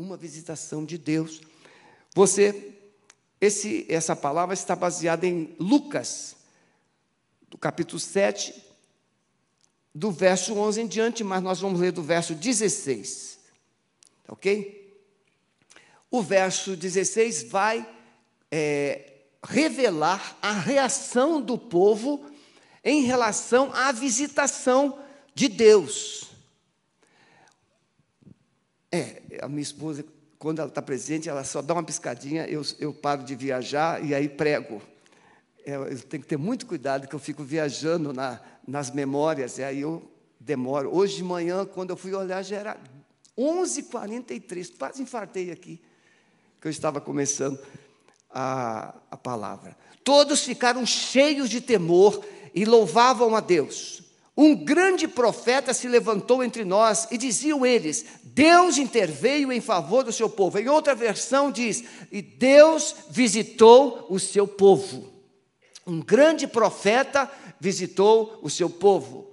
uma visitação de Deus. Você, esse, essa palavra está baseada em Lucas, do capítulo 7, do verso 11 em diante, mas nós vamos ler do verso 16. Ok? O verso 16 vai é, revelar a reação do povo em relação à visitação de Deus. É, a minha esposa, quando ela está presente, ela só dá uma piscadinha, eu, eu paro de viajar e aí prego. É, eu tenho que ter muito cuidado, que eu fico viajando na, nas memórias, e aí eu demoro. Hoje de manhã, quando eu fui olhar, já era 11h43, quase infartei aqui, que eu estava começando a, a palavra. Todos ficaram cheios de temor e louvavam a Deus. Um grande profeta se levantou entre nós e diziam eles: Deus interveio em favor do seu povo. Em outra versão diz: E Deus visitou o seu povo. Um grande profeta visitou o seu povo.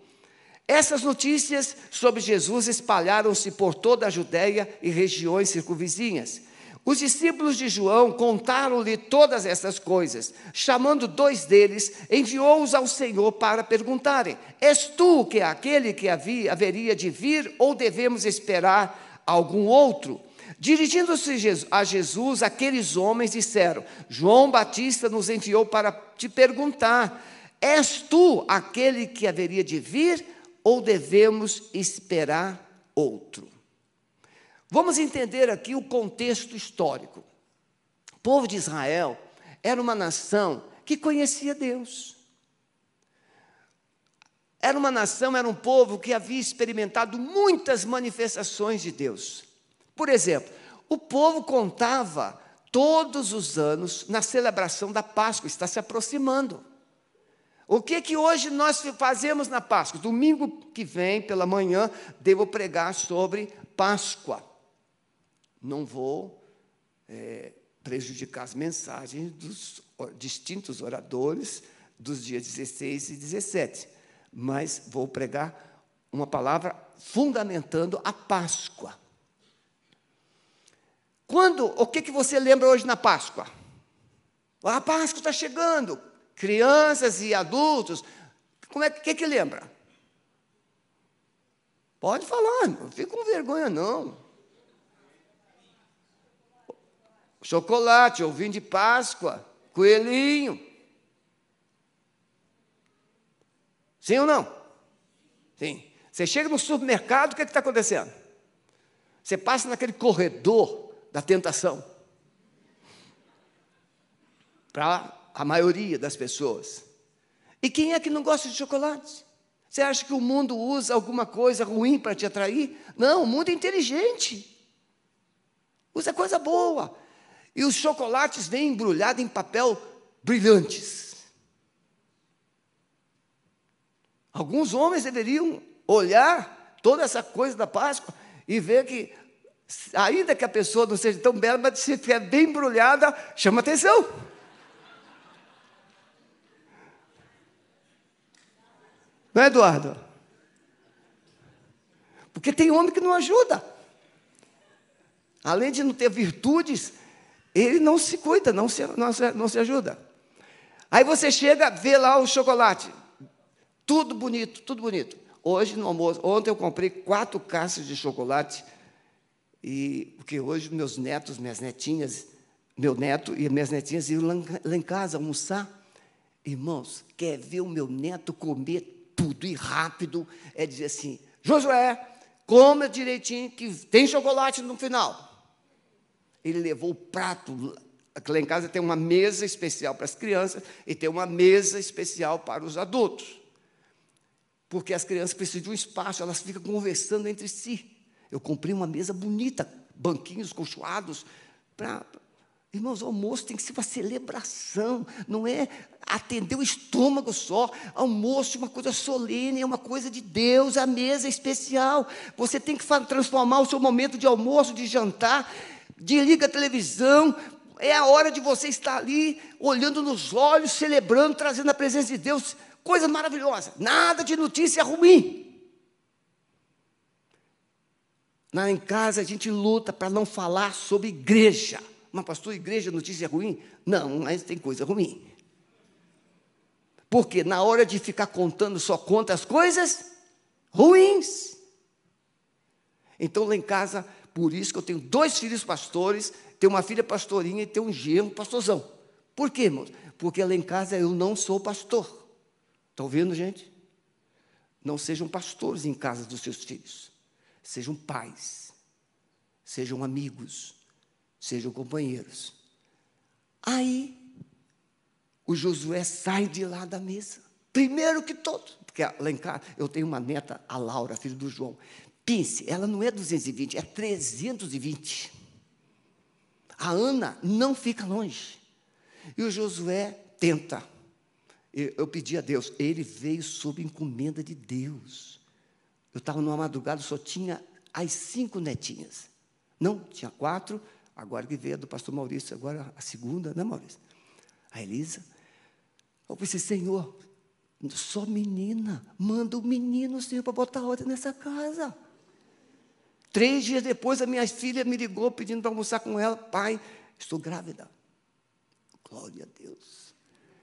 Essas notícias sobre Jesus espalharam-se por toda a Judéia e regiões circunvizinhas. Os discípulos de João contaram-lhe todas essas coisas. Chamando dois deles, enviou-os ao Senhor para perguntarem: És tu que é aquele que havia, haveria de vir ou devemos esperar algum outro? Dirigindo-se a Jesus, aqueles homens disseram: João Batista nos enviou para te perguntar: És tu aquele que haveria de vir ou devemos esperar outro? Vamos entender aqui o contexto histórico. O povo de Israel era uma nação que conhecia Deus. Era uma nação, era um povo que havia experimentado muitas manifestações de Deus. Por exemplo, o povo contava todos os anos na celebração da Páscoa, está se aproximando. O que que hoje nós fazemos na Páscoa? Domingo que vem, pela manhã, devo pregar sobre Páscoa não vou é, prejudicar as mensagens dos distintos oradores dos dias 16 e 17, mas vou pregar uma palavra fundamentando a Páscoa. Quando, o que, que você lembra hoje na Páscoa? A Páscoa está chegando, crianças e adultos, como é que, que lembra? Pode falar, não fica com vergonha não. Chocolate, ovinho de Páscoa, coelhinho. Sim ou não? Sim. Você chega no supermercado, o que é está acontecendo? Você passa naquele corredor da tentação. Para a maioria das pessoas. E quem é que não gosta de chocolate? Você acha que o mundo usa alguma coisa ruim para te atrair? Não, o mundo é inteligente. Usa coisa boa. E os chocolates vêm embrulhados em papel brilhantes. Alguns homens deveriam olhar toda essa coisa da Páscoa e ver que, ainda que a pessoa não seja tão bela, mas se estiver bem embrulhada, chama atenção. Não é, Eduardo? Porque tem homem que não ajuda. Além de não ter virtudes, ele não se cuida, não se, não se, não se ajuda. Aí você chega, vê lá o chocolate, tudo bonito, tudo bonito. Hoje no almoço, ontem eu comprei quatro caixas de chocolate, e porque hoje meus netos, minhas netinhas, meu neto e minhas netinhas iam lá, lá em casa almoçar. Irmãos, quer ver o meu neto comer tudo e rápido? É dizer assim, Josué, coma direitinho, que tem chocolate no final. Ele levou o prato. Lá em casa tem uma mesa especial para as crianças e tem uma mesa especial para os adultos. Porque as crianças precisam de um espaço, elas ficam conversando entre si. Eu comprei uma mesa bonita, banquinhos conchoados, para. Irmãos, o almoço tem que ser uma celebração, não é atender o estômago só. Almoço é uma coisa solene, é uma coisa de Deus, a mesa é especial. Você tem que transformar o seu momento de almoço, de jantar, desliga a televisão, é a hora de você estar ali, olhando nos olhos, celebrando, trazendo a presença de Deus, coisa maravilhosa, nada de notícia ruim. Lá em casa a gente luta para não falar sobre igreja. Mas, pastor, igreja notícia ruim? Não, mas tem coisa ruim. Porque na hora de ficar contando, só conta as coisas ruins. Então, lá em casa, por isso que eu tenho dois filhos pastores, tenho uma filha pastorinha e tenho um genro pastorzão. Por quê, irmãos? Porque lá em casa eu não sou pastor. Estão ouvindo, gente? Não sejam pastores em casa dos seus filhos. Sejam pais. Sejam amigos. Sejam companheiros. Aí, o Josué sai de lá da mesa. Primeiro que todos. Porque lá em casa, eu tenho uma neta, a Laura, filha do João. Pense, ela não é 220, é 320. A Ana não fica longe. E o Josué tenta. Eu pedi a Deus, ele veio sob encomenda de Deus. Eu estava numa madrugada, só tinha as cinco netinhas. Não, tinha quatro, agora que veio a do pastor Maurício, agora a segunda, né, Maurício? A Elisa. Eu pensei, Senhor, só menina, manda o menino, Senhor, para botar ordem nessa casa. Três dias depois, a minha filha me ligou pedindo para almoçar com ela. Pai, estou grávida. Glória a Deus.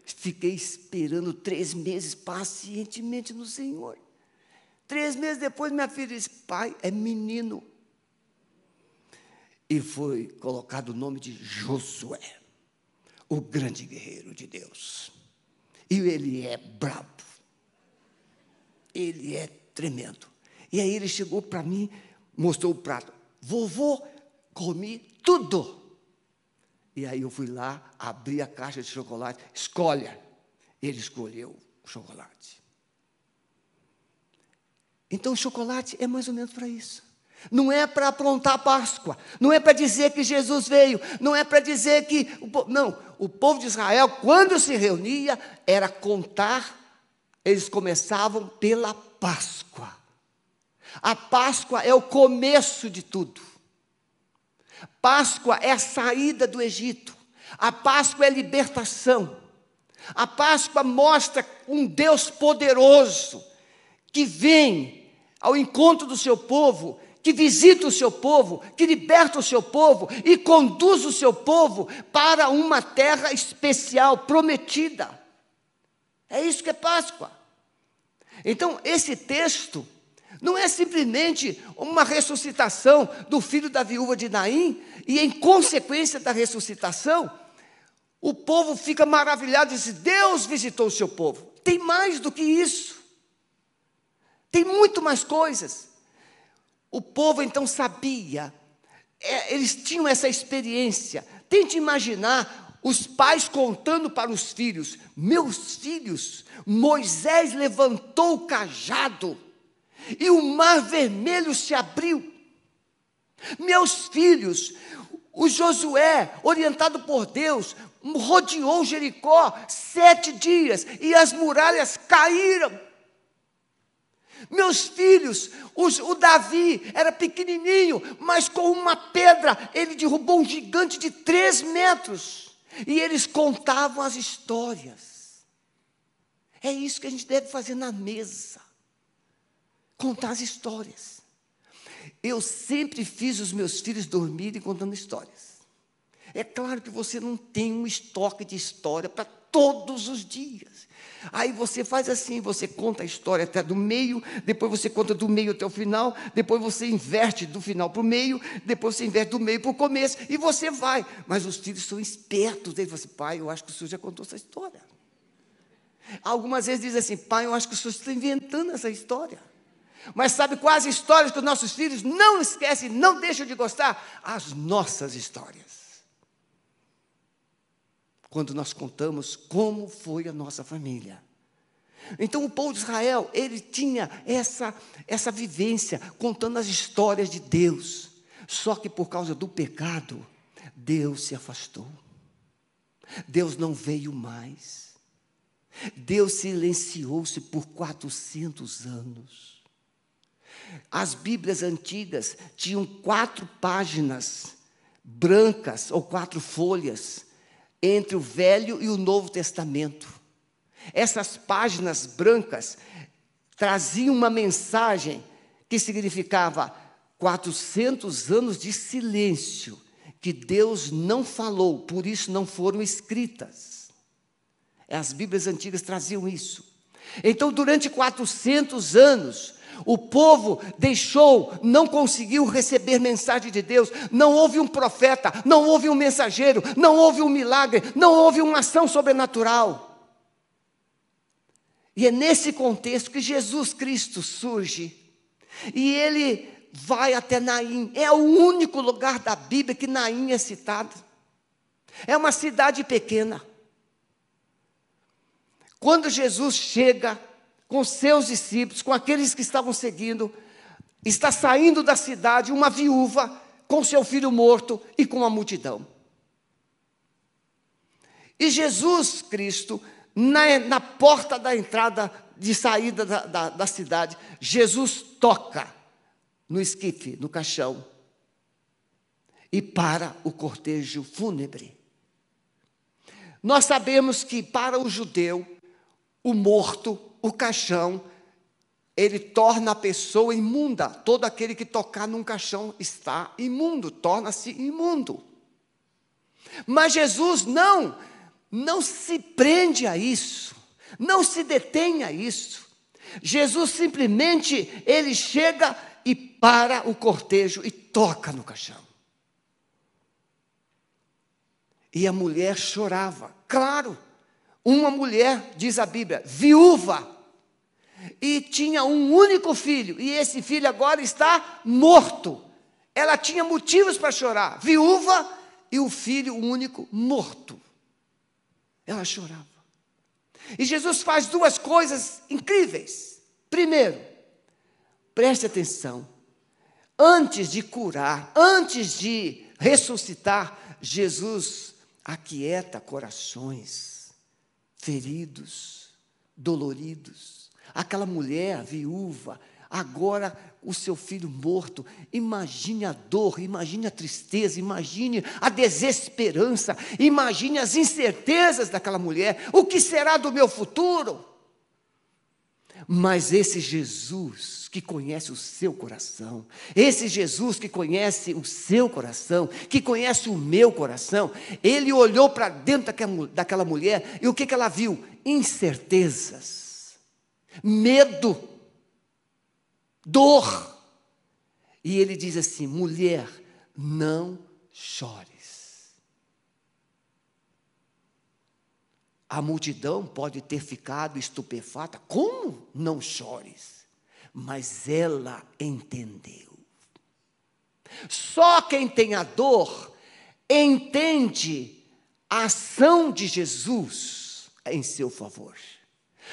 Fiquei esperando três meses pacientemente no Senhor. Três meses depois, minha filha disse: Pai, é menino. E foi colocado o nome de Josué, o grande guerreiro de Deus. E ele é brabo. Ele é tremendo. E aí ele chegou para mim, mostrou o prato. Vovô, comi tudo. E aí eu fui lá, abri a caixa de chocolate, escolha. Ele escolheu o chocolate. Então chocolate é mais ou menos para isso. Não é para aprontar a Páscoa, não é para dizer que Jesus veio, não é para dizer que. Não, o povo de Israel, quando se reunia, era contar, eles começavam pela Páscoa. A Páscoa é o começo de tudo. Páscoa é a saída do Egito. A Páscoa é a libertação. A Páscoa mostra um Deus poderoso que vem ao encontro do seu povo, que visita o seu povo, que liberta o seu povo e conduz o seu povo para uma terra especial, prometida. É isso que é Páscoa. Então, esse texto não é simplesmente uma ressuscitação do filho da viúva de Naim, e em consequência da ressuscitação, o povo fica maravilhado e diz: Deus visitou o seu povo. Tem mais do que isso. Tem muito mais coisas. O povo então sabia, é, eles tinham essa experiência. Tente imaginar os pais contando para os filhos: Meus filhos, Moisés levantou o cajado e o mar vermelho se abriu. Meus filhos, o Josué, orientado por Deus, rodeou Jericó sete dias e as muralhas caíram. Meus filhos, os, o Davi era pequenininho, mas com uma pedra ele derrubou um gigante de três metros. E eles contavam as histórias. É isso que a gente deve fazer na mesa contar as histórias. Eu sempre fiz os meus filhos dormirem contando histórias. É claro que você não tem um estoque de história para todos os dias. Aí você faz assim, você conta a história até do meio, depois você conta do meio até o final, depois você inverte do final para o meio, depois você inverte do meio para o começo, e você vai. Mas os filhos são espertos, eles falam assim, pai, eu acho que o senhor já contou essa história. Algumas vezes dizem assim, pai, eu acho que o senhor está inventando essa história. Mas sabe quais histórias que os nossos filhos não esquecem, não deixam de gostar? As nossas histórias. Quando nós contamos como foi a nossa família. Então o povo de Israel, ele tinha essa, essa vivência, contando as histórias de Deus. Só que por causa do pecado, Deus se afastou. Deus não veio mais. Deus silenciou-se por 400 anos. As Bíblias antigas tinham quatro páginas brancas ou quatro folhas entre o Velho e o Novo Testamento. Essas páginas brancas traziam uma mensagem que significava: 400 anos de silêncio que Deus não falou, por isso não foram escritas. As Bíblias antigas traziam isso. Então, durante 400 anos, o povo deixou, não conseguiu receber mensagem de Deus, não houve um profeta, não houve um mensageiro, não houve um milagre, não houve uma ação sobrenatural. E é nesse contexto que Jesus Cristo surge. E ele vai até Naim. É o único lugar da Bíblia que Naim é citado. É uma cidade pequena. Quando Jesus chega com seus discípulos, com aqueles que estavam seguindo, está saindo da cidade uma viúva com seu filho morto e com a multidão. E Jesus Cristo, na, na porta da entrada de saída da, da, da cidade, Jesus toca no esquife, no caixão, e para o cortejo fúnebre. Nós sabemos que para o judeu, o morto, o caixão, ele torna a pessoa imunda. Todo aquele que tocar num caixão está imundo, torna-se imundo. Mas Jesus não, não se prende a isso, não se detém a isso. Jesus simplesmente, ele chega e para o cortejo e toca no caixão. E a mulher chorava, claro, uma mulher, diz a Bíblia, viúva, e tinha um único filho, e esse filho agora está morto. Ela tinha motivos para chorar, viúva e o filho único morto. Ela chorava. E Jesus faz duas coisas incríveis. Primeiro, preste atenção, antes de curar, antes de ressuscitar, Jesus aquieta corações feridos, doloridos. Aquela mulher viúva, agora o seu filho morto. Imagine a dor, imagine a tristeza, imagine a desesperança, imagine as incertezas daquela mulher. O que será do meu futuro? Mas esse Jesus que conhece o seu coração, esse Jesus que conhece o seu coração, que conhece o meu coração, ele olhou para dentro daquela, mulher e o que, que ela viu? Incertezas, medo, dor. E ele diz assim: mulher, não chore. A multidão pode ter ficado estupefata. Como? Não chores. Mas ela entendeu. Só quem tem a dor entende a ação de Jesus em seu favor.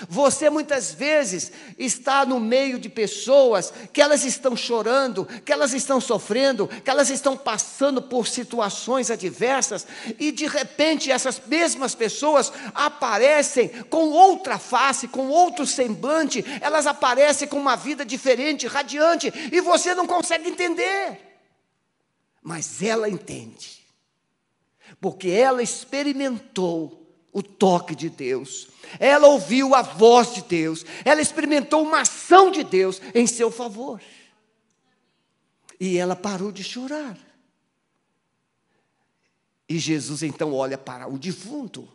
Você muitas vezes está no meio de pessoas que elas estão chorando, que elas estão sofrendo, que elas estão passando por situações adversas e de repente essas mesmas pessoas aparecem com outra face, com outro semblante, elas aparecem com uma vida diferente, radiante e você não consegue entender. Mas ela entende, porque ela experimentou o toque de Deus, ela ouviu a voz de Deus, ela experimentou uma ação de Deus em seu favor. E ela parou de chorar. E Jesus então olha para o defunto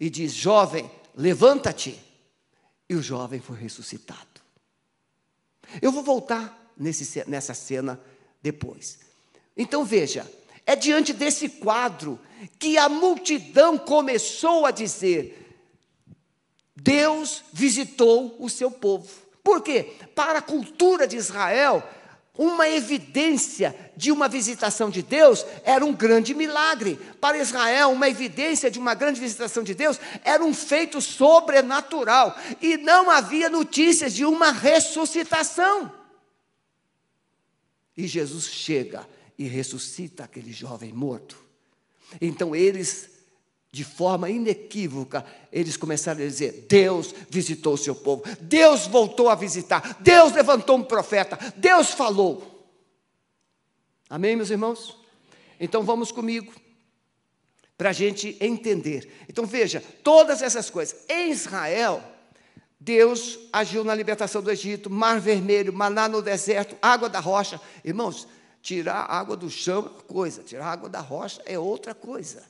e diz: Jovem, levanta-te. E o jovem foi ressuscitado. Eu vou voltar nesse, nessa cena depois. Então veja, é diante desse quadro que a multidão começou a dizer: Deus visitou o seu povo. Por quê? Para a cultura de Israel, uma evidência de uma visitação de Deus era um grande milagre. Para Israel, uma evidência de uma grande visitação de Deus era um feito sobrenatural. E não havia notícias de uma ressuscitação. E Jesus chega e ressuscita aquele jovem morto. Então eles, de forma inequívoca, eles começaram a dizer: Deus visitou o seu povo, Deus voltou a visitar, Deus levantou um profeta, Deus falou. Amém, meus irmãos? Então vamos comigo, para a gente entender. Então veja, todas essas coisas. Em Israel, Deus agiu na libertação do Egito, mar vermelho, maná no deserto, água da rocha. Irmãos, tirar água do chão é uma coisa, tirar água da rocha é outra coisa.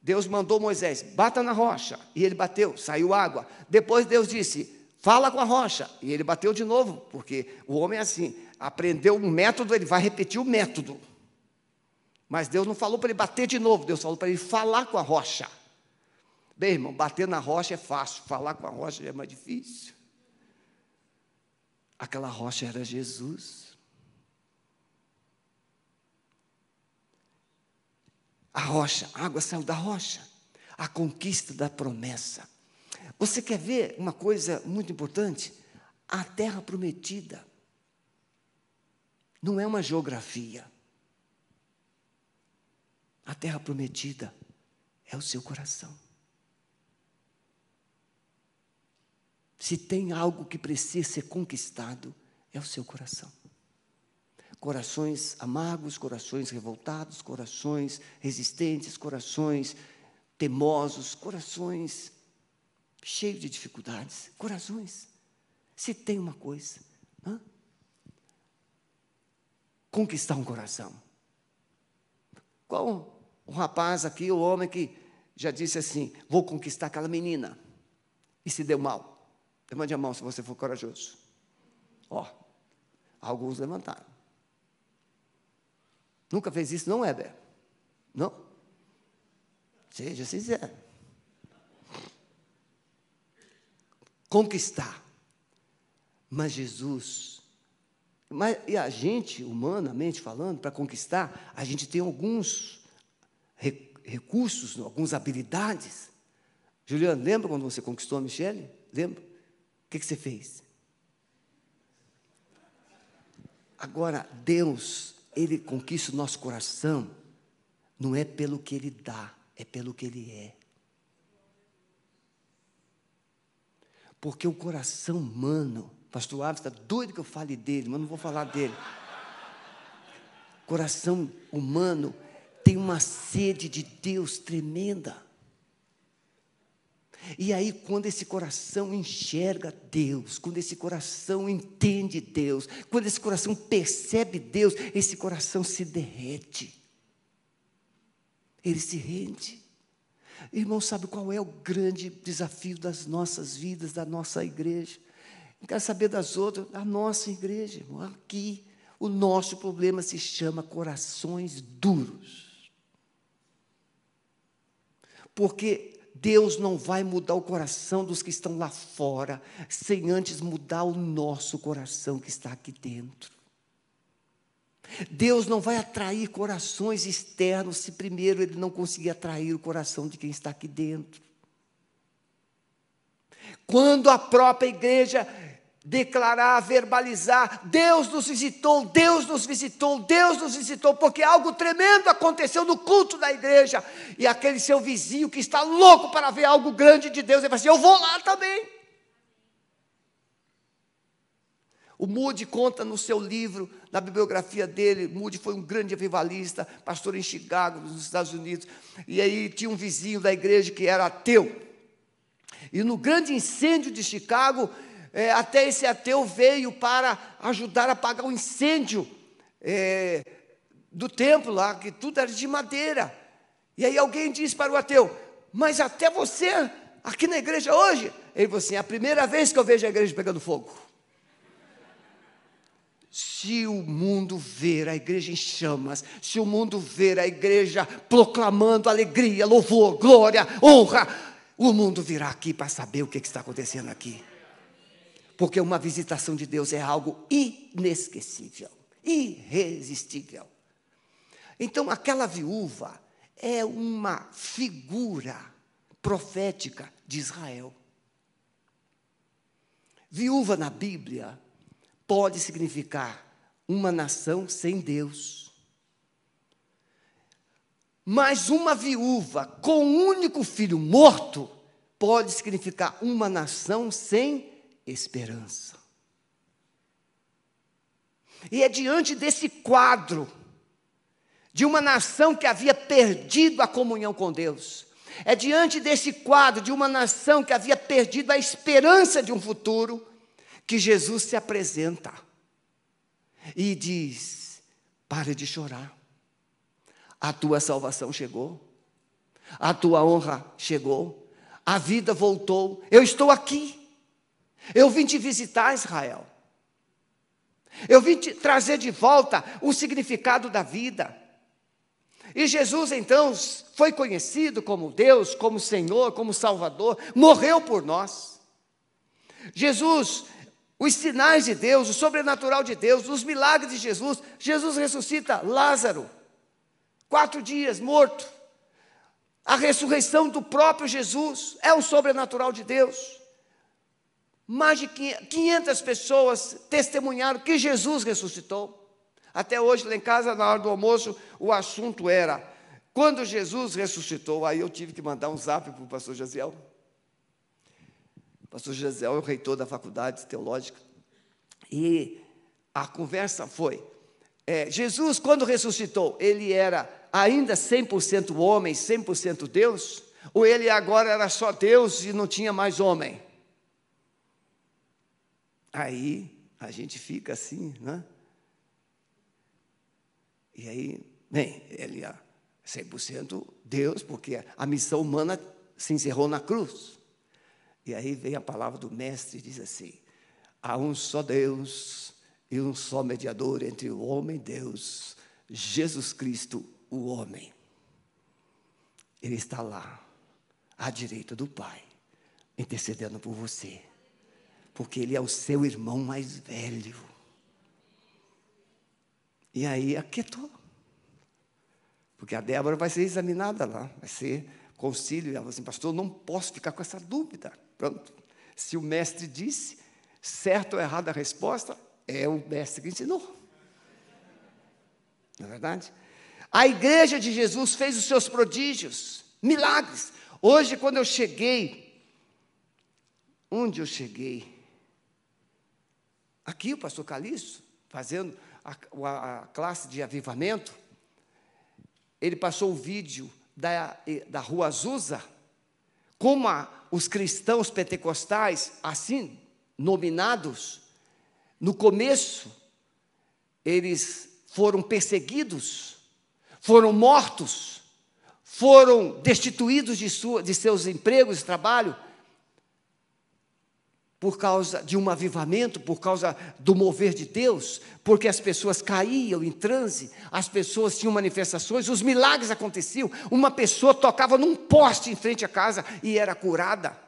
Deus mandou Moisés, bata na rocha, e ele bateu, saiu água. Depois Deus disse, fala com a rocha, e ele bateu de novo, porque o homem é assim, aprendeu um método, ele vai repetir o método. Mas Deus não falou para ele bater de novo, Deus falou para ele falar com a rocha. Bem, irmão, bater na rocha é fácil, falar com a rocha é mais difícil. Aquela rocha era Jesus. A rocha, a água saiu da rocha. A conquista da promessa. Você quer ver uma coisa muito importante? A terra prometida não é uma geografia. A terra prometida é o seu coração. Se tem algo que precisa ser conquistado, é o seu coração. Corações amargos, corações revoltados, corações resistentes, corações temosos, corações cheios de dificuldades, corações. Se tem uma coisa, hã? conquistar um coração. Qual um rapaz aqui, o homem que já disse assim: vou conquistar aquela menina, e se deu mal. Levante a mão se você for corajoso. Ó, alguns levantaram. Nunca fez isso, não, Heber? Não? Seja sincero. Conquistar. Mas Jesus, mas, e a gente, humanamente falando, para conquistar, a gente tem alguns recursos, algumas habilidades. Juliano, lembra quando você conquistou a Michelle? Lembra? O que, que você fez? Agora, Deus, Ele conquista o nosso coração, não é pelo que Ele dá, é pelo que Ele é. Porque o coração humano, pastor Alves está doido que eu fale dele, mas não vou falar dele. Coração humano tem uma sede de Deus tremenda. E aí, quando esse coração enxerga Deus, quando esse coração entende Deus, quando esse coração percebe Deus, esse coração se derrete. Ele se rende. Irmão, sabe qual é o grande desafio das nossas vidas, da nossa igreja? Não quero saber das outras, da nossa igreja, irmão. Aqui, o nosso problema se chama corações duros. Porque Deus não vai mudar o coração dos que estão lá fora, sem antes mudar o nosso coração que está aqui dentro. Deus não vai atrair corações externos se primeiro ele não conseguir atrair o coração de quem está aqui dentro. Quando a própria igreja declarar, verbalizar: Deus nos visitou, Deus nos visitou, Deus nos visitou, porque algo tremendo aconteceu no culto da igreja. E aquele seu vizinho que está louco para ver algo grande de Deus, ele fala assim: Eu vou lá também. O Moody conta no seu livro, na bibliografia dele, Moody foi um grande avivalista, pastor em Chicago, nos Estados Unidos, e aí tinha um vizinho da igreja que era ateu. E no grande incêndio de Chicago, é, até esse ateu veio para ajudar a apagar o incêndio é, do templo lá, que tudo era de madeira. E aí alguém disse para o ateu: Mas até você, aqui na igreja hoje? Ele falou assim: É a primeira vez que eu vejo a igreja pegando fogo. Se o mundo ver a igreja em chamas, se o mundo ver a igreja proclamando alegria, louvor, glória, honra, o mundo virá aqui para saber o que está acontecendo aqui porque uma visitação de Deus é algo inesquecível, irresistível. Então, aquela viúva é uma figura profética de Israel. Viúva na Bíblia pode significar uma nação sem Deus. Mas uma viúva com um único filho morto pode significar uma nação sem esperança. E é diante desse quadro, de uma nação que havia perdido a comunhão com Deus, É diante desse quadro de uma nação que havia perdido a esperança de um futuro que Jesus se apresenta e diz: pare de chorar, a tua salvação chegou, a tua honra chegou, a vida voltou, eu estou aqui, eu vim te visitar, Israel. Eu vim te trazer de volta o significado da vida. E Jesus, então, foi conhecido como Deus, como Senhor, como Salvador, morreu por nós. Jesus, os sinais de Deus, o sobrenatural de Deus, os milagres de Jesus, Jesus ressuscita Lázaro, quatro dias morto. A ressurreição do próprio Jesus é um sobrenatural de Deus. Mais de 500 pessoas testemunharam que Jesus ressuscitou. Até hoje, lá em casa, na hora do almoço, o assunto era: quando Jesus ressuscitou, aí eu tive que mandar um zap para o pastor Jaziel. O pastor Jaziel é o reitor da faculdade teológica. E a conversa foi: é, Jesus, quando ressuscitou, ele era ainda 100% homem, 100% Deus? Ou ele agora era só Deus e não tinha mais homem? Aí a gente fica assim, né? E aí, bem, ele é 100% Deus, porque a missão humana se encerrou na cruz. E aí vem a palavra do mestre e diz assim: há um só Deus e um só mediador entre o homem e Deus, Jesus Cristo, o homem. Ele está lá, à direita do Pai, intercedendo por você porque ele é o seu irmão mais velho. E aí aquietou. Porque a Débora vai ser examinada lá, vai ser concílio. Ela falou assim, pastor, não posso ficar com essa dúvida. Pronto. Se o mestre disse, certo ou errado a resposta, é o mestre que ensinou. Não é verdade? A igreja de Jesus fez os seus prodígios, milagres. Hoje, quando eu cheguei, onde eu cheguei? Aqui o pastor Calixto, fazendo a, a, classe de avivamento, ele passou o vídeo da, da Rua Azusa, como a, os cristãos pentecostais, assim, nominados, no começo, eles foram perseguidos, foram mortos, foram destituídos de, sua, de seus empregos de trabalho, por causa de um avivamento, por causa do mover de Deus, porque as pessoas caíam em transe, as pessoas tinham manifestações, os milagres aconteciam. Uma pessoa tocava num poste em frente à casa e era curada.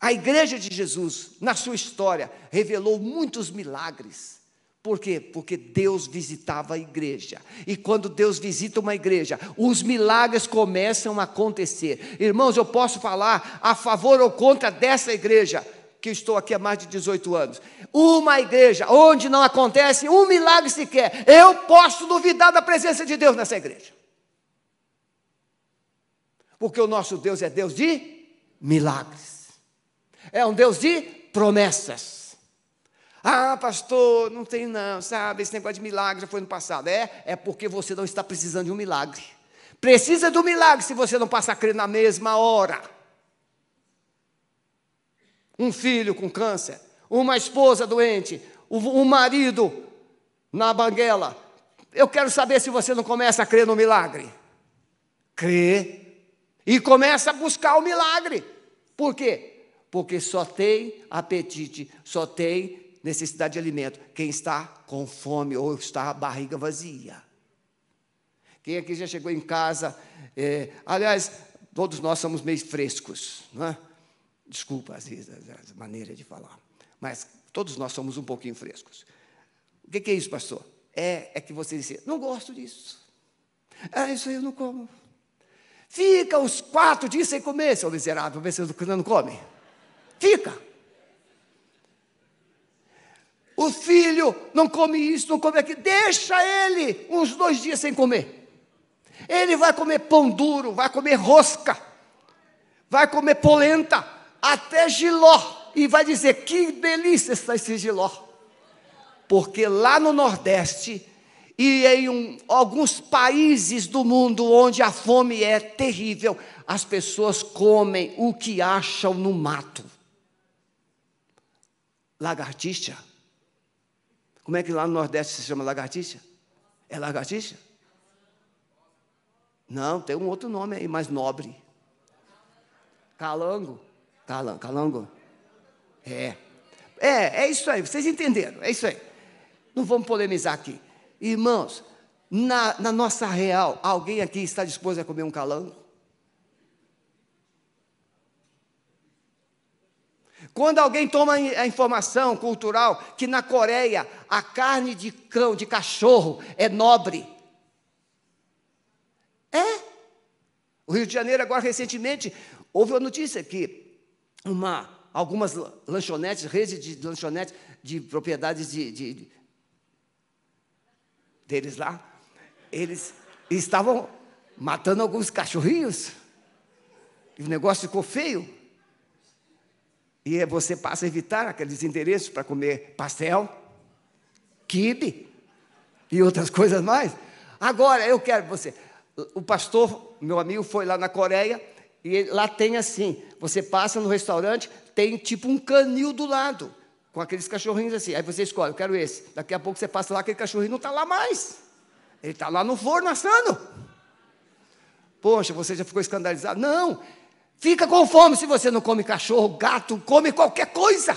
A igreja de Jesus, na sua história, revelou muitos milagres. Por quê? Porque Deus visitava a igreja. E quando Deus visita uma igreja, os milagres começam a acontecer. Irmãos, eu posso falar a favor ou contra dessa igreja, que estou aqui há mais de 18 anos. Uma igreja onde não acontece um milagre sequer, eu posso duvidar da presença de Deus nessa igreja. Porque o nosso Deus é Deus de milagres. É um Deus de promessas. Ah, pastor, não tem não, sabe? Esse negócio de milagre já foi no passado. É, é porque você não está precisando de um milagre. Precisa do milagre se você não passa a crer na mesma hora. Um filho com câncer, uma esposa doente, um marido na banguela. Eu quero saber se você não começa a crer no milagre. Crê e começa a buscar o milagre. Por quê? Porque só tem apetite, só tem necessidade de alimento? Quem está com fome ou está a barriga vazia. Quem aqui já chegou em casa? É, aliás, todos nós somos meio frescos, não é? Desculpa às vezes a maneira de falar, mas todos nós somos um pouquinho frescos. O que é isso, pastor? É, é que você disse, não gosto disso. Ah, isso aí eu não como. Fica os quatro dias sem comer, seu miserável, ver se você não come. Fica. O filho não come isso, não come aquilo. Deixa ele uns dois dias sem comer. Ele vai comer pão duro, vai comer rosca, vai comer polenta, até giló. E vai dizer: que delícia está esse giló. Porque lá no Nordeste E em um, alguns países do mundo onde a fome é terrível, as pessoas comem o que acham no mato. Lagartixa. Como é que lá no Nordeste se chama lagartixa? É lagartixa? Não, tem um outro nome aí, mais nobre. Calango. Calango. Calango. É. É, é isso aí, vocês entenderam, é isso aí. Não vamos polemizar aqui. Irmãos, na, na nossa real, alguém aqui está disposto a comer um calango? Quando alguém toma a informação cultural que na Coreia a carne de cão, de cachorro, é nobre. É. O Rio de Janeiro, agora recentemente, houve uma notícia que uma, algumas lanchonetes, redes de lanchonetes de propriedades de, de, deles lá, eles estavam matando alguns cachorrinhos. E o negócio ficou feio. E você passa a evitar aqueles interesses para comer pastel, quibe e outras coisas mais. Agora, eu quero você. O pastor, meu amigo, foi lá na Coreia e lá tem assim: você passa no restaurante, tem tipo um canil do lado, com aqueles cachorrinhos assim. Aí você escolhe, eu quero esse. Daqui a pouco você passa lá, aquele cachorrinho não está lá mais. Ele está lá no forno assando. Poxa, você já ficou escandalizado? Não, Fica com fome se você não come cachorro, gato, come qualquer coisa.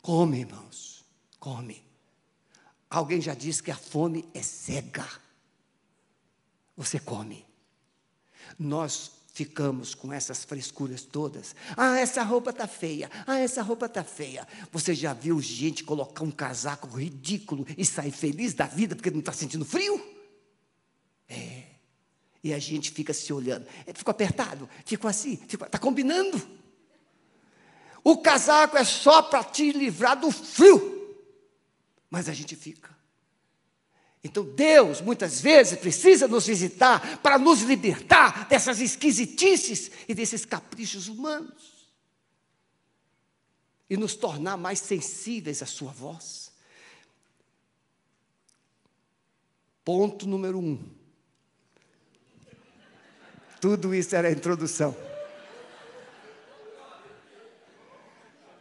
Come, irmãos, come. Alguém já disse que a fome é cega. Você come. Nós ficamos com essas frescuras todas. Ah, essa roupa está feia. Ah, essa roupa está feia. Você já viu gente colocar um casaco ridículo e sair feliz da vida porque não está sentindo frio? É. E a gente fica se olhando. Ficou apertado, ficou assim, está combinando. O casaco é só para te livrar do frio. Mas a gente fica. Então Deus, muitas vezes, precisa nos visitar para nos libertar dessas esquisitices e desses caprichos humanos. E nos tornar mais sensíveis à Sua voz. Ponto número um tudo isso era a introdução.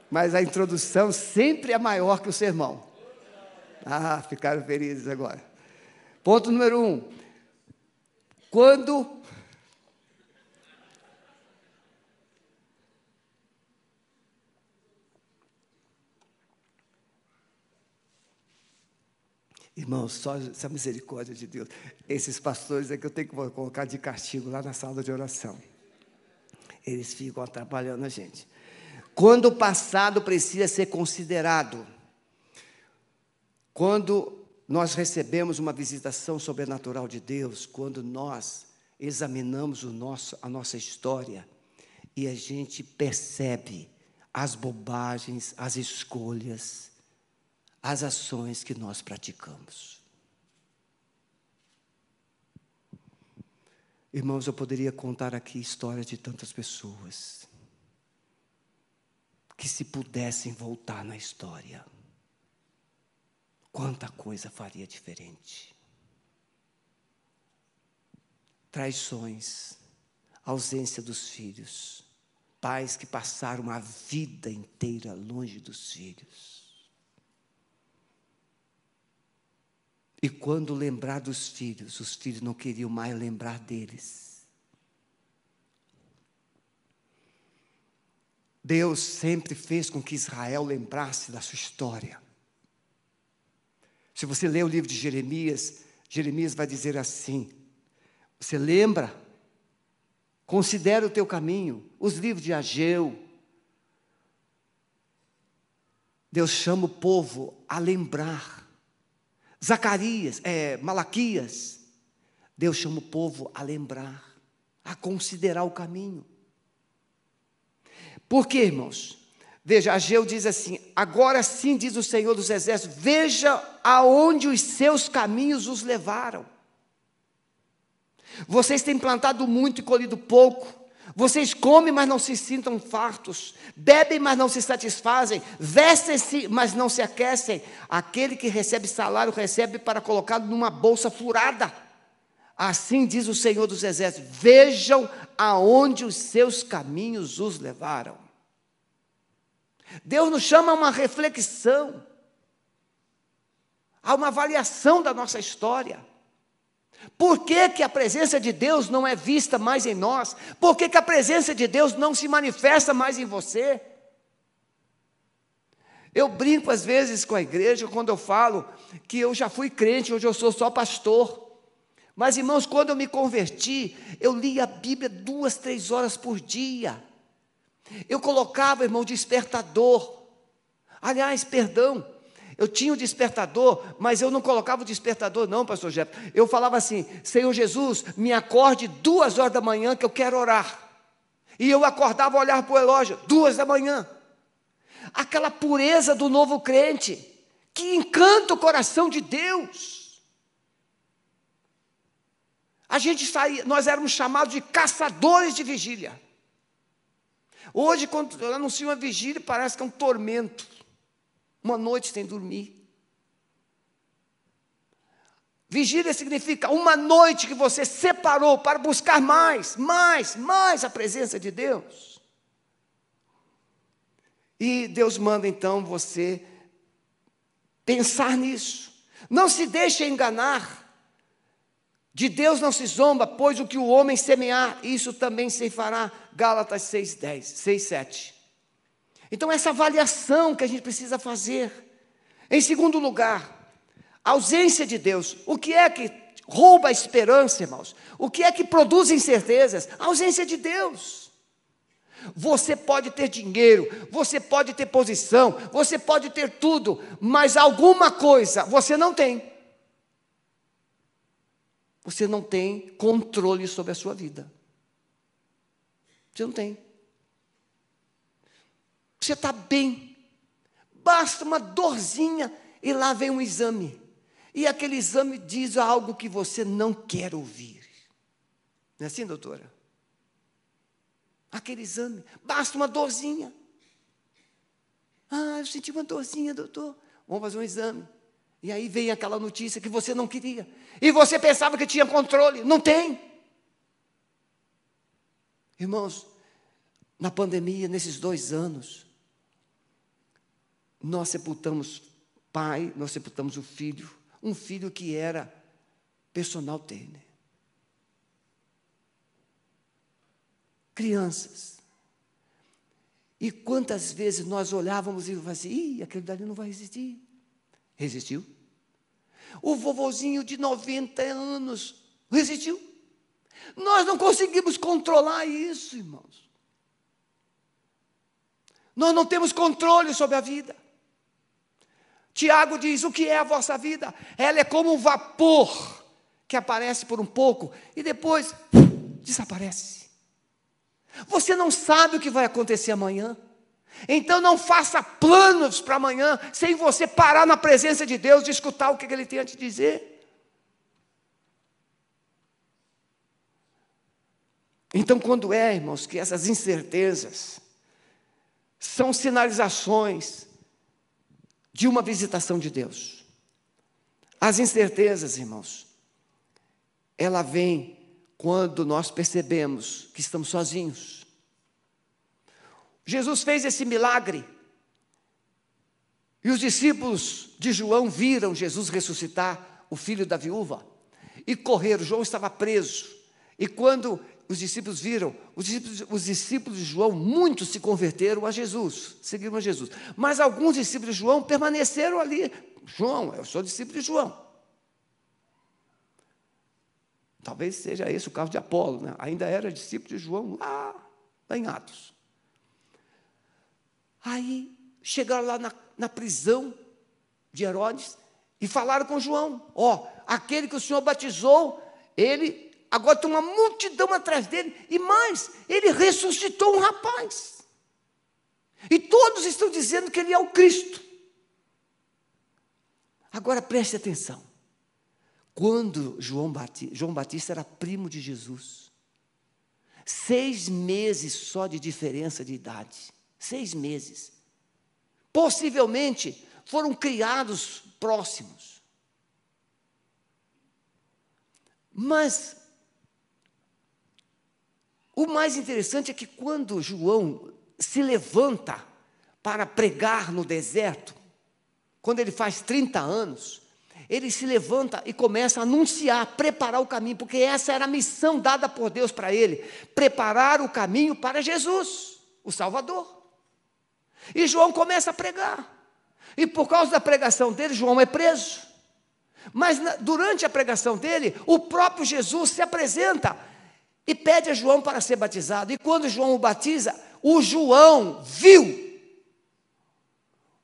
Mas a introdução sempre é maior que o sermão. Ah, ficaram felizes agora. Ponto número um. Quando Irmãos, só essa misericórdia de Deus. Esses pastores é que eu tenho que colocar de castigo lá na sala de oração. Eles ficam atrapalhando a gente. Quando o passado precisa ser considerado, quando nós recebemos uma visitação sobrenatural de Deus, quando nós examinamos o nosso, a nossa história e a gente percebe as bobagens, as escolhas, as ações que nós praticamos. Irmãos, eu poderia contar aqui histórias de tantas pessoas que, se pudessem voltar na história, quanta coisa faria diferente. Traições, ausência dos filhos, pais que passaram a vida inteira longe dos filhos E quando lembrar dos filhos, os filhos não queriam mais lembrar deles. Deus sempre fez com que Israel lembrasse da sua história. Se você ler o livro de Jeremias, Jeremias vai dizer assim: Você lembra? Considera o teu caminho. Os livros de Ageu. Deus chama o povo a lembrar Zacarias, é, Malaquias, Deus chama o povo a lembrar, a considerar o caminho. Por quê, irmãos? Veja, Ageu diz assim: agora sim diz o Senhor dos Exércitos, veja aonde os seus caminhos os levaram. Vocês têm plantado muito e colhido pouco, Vocês comem, mas não se sintam fartos. Bebem, mas não se satisfazem. Vestem-se, mas não se aquecem. Aquele que recebe salário, recebe para colocá-lo numa bolsa furada. Assim diz o Senhor dos Exércitos: Vejam aonde os seus caminhos os levaram. Deus nos chama a uma reflexão, a uma avaliação da nossa história. Por que, que a presença de Deus não é vista mais em nós? Por que, que a presença de Deus não se manifesta mais em você? Eu brinco às vezes com a igreja quando eu falo que eu já fui crente, hoje eu sou só pastor. Mas, irmãos, quando eu me converti, eu li a Bíblia duas, três horas por dia. Eu colocava, irmão, despertador. Aliás, perdão, eu tinha o despertador, mas eu não colocava o despertador, não, pastor Jeff. Eu falava assim: Senhor Jesus, me acorde duas horas da manhã que eu quero orar. E eu acordava olhar para o relógio, duas da manhã. Aquela pureza do novo crente, que encanta o coração de Deus. A gente saía, nós éramos chamados de caçadores de vigília. Hoje, quando eu anuncio uma vigília, parece que é um tormento uma noite sem dormir. Vigília significa uma noite que você separou para buscar mais, mais, mais a presença de Deus. E Deus manda então você pensar nisso. Não se deixe enganar. De Deus não se zomba, pois o que o homem semear, isso também se fará. Gálatas 6, 10, 6, 7. Então, essa avaliação que a gente precisa fazer. Em segundo lugar, a ausência de Deus. O que é que rouba a esperança, irmãos? O que é que produz incertezas? A ausência de Deus. Você pode ter dinheiro, você pode ter posição, você pode ter tudo, mas alguma coisa você não tem. Você não tem controle sobre a sua vida. Você não tem. Você está bem. Basta uma dorzinha e lá vem um exame. E aquele exame diz algo que você não quer ouvir. Não é assim, doutora? Aquele exame, basta uma dorzinha. Ah, eu senti uma dorzinha, doutor. Vamos fazer um exame. E aí vem aquela notícia que você não queria. E você pensava que tinha controle. Não tem. Irmãos, na pandemia, nesses dois anos, nós sepultamos pai, nós sepultamos o filho, um filho que era personal trainer. Crianças. E quantas vezes nós olhávamos e falávamos assim, Ih, aquele dali não vai resistir. Resistiu. O vovozinho de 90 anos resistiu. Nós não conseguimos controlar isso, irmãos. Nós não temos controle sobre a vida. Tiago diz: O que é a vossa vida? Ela é como um vapor que aparece por um pouco e depois desaparece. Você não sabe o que vai acontecer amanhã. Então não faça planos para amanhã sem você parar na presença de Deus e escutar o que Ele tem a te dizer. Então, quando é, irmãos, que essas incertezas são sinalizações de uma visitação de Deus. As incertezas, irmãos, ela vem quando nós percebemos que estamos sozinhos. Jesus fez esse milagre. E os discípulos de João viram Jesus ressuscitar o filho da viúva e correram. João estava preso. E quando os discípulos viram, os discípulos, os discípulos de João, muitos se converteram a Jesus, seguiram a Jesus. Mas alguns discípulos de João permaneceram ali. João, eu sou discípulo de João. Talvez seja esse o caso de Apolo, né? ainda era discípulo de João lá, lá em Atos. Aí chegaram lá na, na prisão de Herodes e falaram com João: Ó, oh, aquele que o Senhor batizou, ele agora tem uma multidão atrás dele, e mais, ele ressuscitou um rapaz. E todos estão dizendo que ele é o Cristo. Agora preste atenção. Quando João Batista, João Batista era primo de Jesus, Seis meses só de diferença de idade. Seis meses. Possivelmente foram criados próximos. Mas o mais interessante é que quando João se levanta para pregar no deserto, quando ele faz 30 anos, ele se levanta e começa a anunciar, preparar o caminho, porque essa era a missão dada por Deus para ele: preparar o caminho para Jesus, o Salvador. E João começa a pregar. E por causa da pregação dele, João é preso. Mas na, durante a pregação dele, o próprio Jesus se apresenta e pede a João para ser batizado. E quando João o batiza, o João viu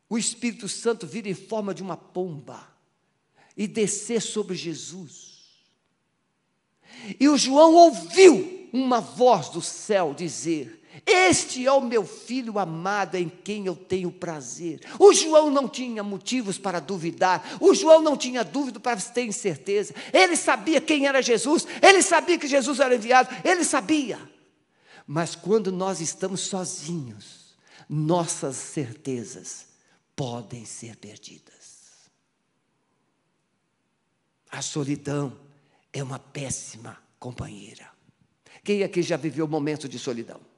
o Espírito Santo vir em forma de uma pomba e descer sobre Jesus. E o João ouviu uma voz do céu dizer: Este é o meu filho amado em quem eu tenho prazer. O João não tinha motivos para duvidar, o João não tinha dúvida para ter incerteza. Ele sabia quem era Jesus, ele sabia que Jesus era enviado, ele sabia. Mas quando nós estamos sozinhos, nossas certezas podem ser perdidas. A solidão é uma péssima companheira. Quem aqui já viveu momentos de solidão?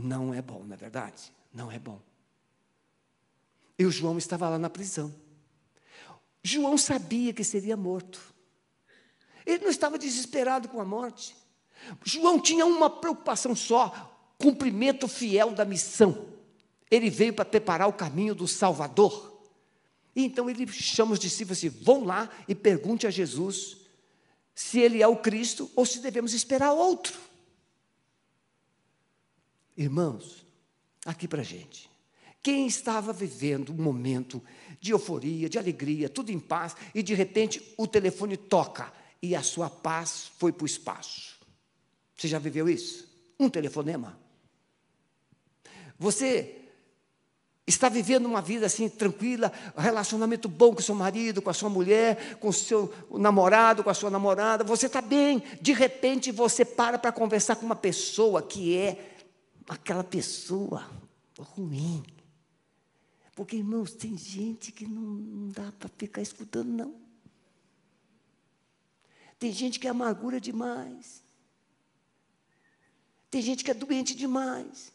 Não é bom, não é verdade? Não é bom. E o João estava lá na prisão. João sabia que seria morto. Ele não estava desesperado com a morte. João tinha uma preocupação só: cumprimento fiel da missão. Ele veio para preparar o caminho do Salvador. E então ele chama os discípulos assim: vão lá e pergunte a Jesus se ele é o Cristo ou se devemos esperar outro. Irmãos, aqui para gente. Quem estava vivendo um momento de euforia, de alegria, tudo em paz, e de repente o telefone toca e a sua paz foi para o espaço. Você já viveu isso? Um telefonema. Você está vivendo uma vida assim tranquila, relacionamento bom com seu marido, com a sua mulher, com seu namorado, com a sua namorada, você está bem. De repente você para para conversar com uma pessoa que é aquela pessoa ruim. Porque, irmãos, tem gente que não, não dá para ficar escutando, não. Tem gente que é amargura demais. Tem gente que é doente demais.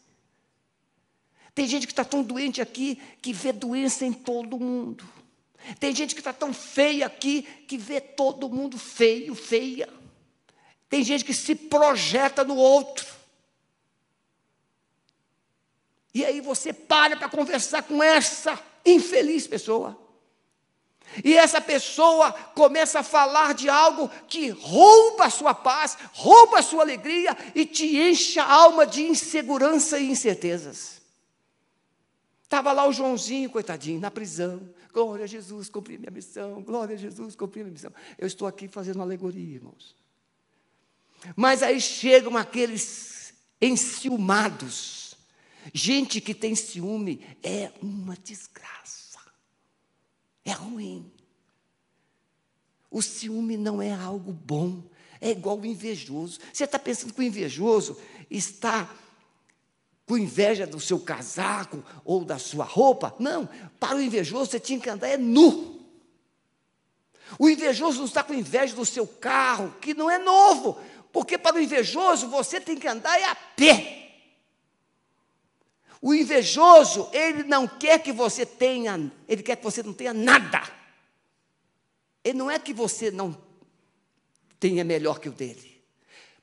Tem gente que está tão doente aqui que vê doença em todo mundo. Tem gente que está tão feia aqui que vê todo mundo feio, feia. Tem gente que se projeta no outro. E aí você para para conversar com essa infeliz pessoa. E essa pessoa começa a falar de algo que rouba a sua paz, rouba a sua alegria e te enche a alma de insegurança e incertezas. Estava lá o Joãozinho, coitadinho, na prisão. Glória a Jesus, cumpri minha missão. Glória a Jesus, cumpri minha missão. Eu estou aqui fazendo uma alegoria, irmãos. Mas aí chegam aqueles enciumados. Gente que tem ciúme é uma desgraça. É ruim. O ciúme não é algo bom. É igual o invejoso. Você está pensando que o invejoso está com inveja do seu casaco ou da sua roupa. Não, para o invejoso você tinha que andar é nu. O invejoso não está com inveja do seu carro, que não é novo, porque para o invejoso você tem que andar é a pé. O invejoso, ele não quer que você tenha, ele quer que você não tenha nada. Ele não é que você não tenha melhor que o dele.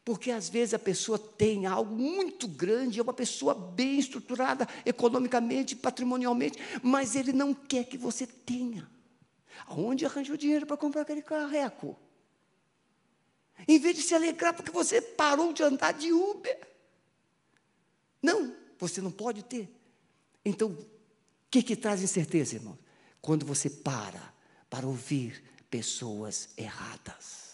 Porque às vezes a pessoa tem algo muito grande, é uma pessoa bem estruturada economicamente, patrimonialmente, mas ele não quer que você tenha. Aonde arranjou dinheiro para comprar aquele carreco? Em vez de se alegrar porque você parou de andar de Uber. Não, você não pode ter. Então, o que, que traz incerteza, irmão? Quando você para para ouvir pessoas erradas.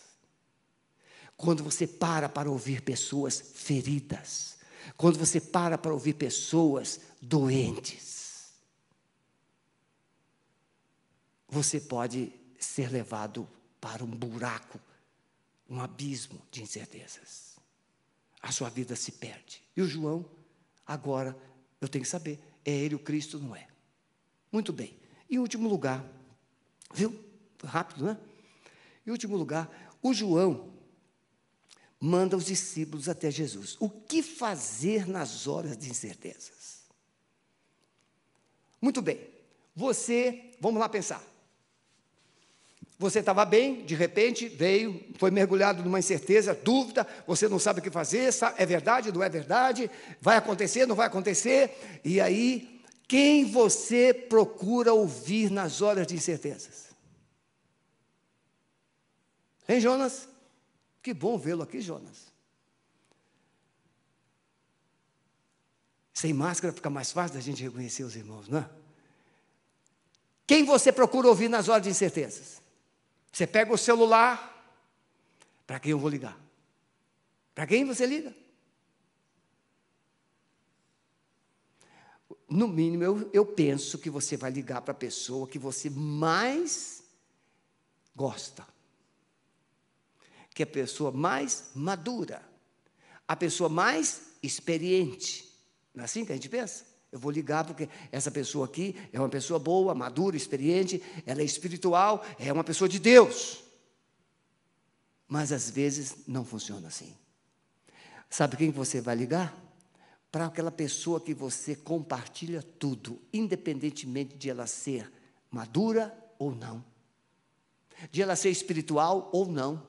Quando você para para ouvir pessoas feridas, quando você para para ouvir pessoas doentes, você pode ser levado para um buraco, um abismo de incertezas. a sua vida se perde. E o João, agora, eu tenho que saber, é ele o Cristo, não é? Muito bem. Em último lugar, viu? Rápido, né? Em último lugar, o João manda os discípulos até Jesus. O que fazer nas horas de incertezas? Muito bem. Você, vamos lá pensar. Você estava bem, de repente veio, foi mergulhado numa incerteza, dúvida, você não sabe o que fazer, é verdade, não é verdade, vai acontecer, não vai acontecer, e aí, quem você procura ouvir nas horas de incertezas? Hein, Jonas? Que bom vê-lo aqui, Jonas. Sem máscara fica mais fácil da gente reconhecer os irmãos, não é? Quem você procura ouvir nas horas de incertezas? Você pega o celular, para quem eu vou ligar? Para quem você liga? No mínimo, eu, eu penso que você vai ligar para a pessoa que você mais gosta, que é a pessoa mais madura, a pessoa mais experiente. Não é assim que a gente pensa? Eu vou ligar porque essa pessoa aqui é uma pessoa boa, madura, experiente, ela é espiritual, é uma pessoa de Deus. Mas às vezes não funciona assim. Sabe quem você vai ligar? Para aquela pessoa que você compartilha tudo, independentemente de ela ser madura ou não, de ela ser espiritual ou não.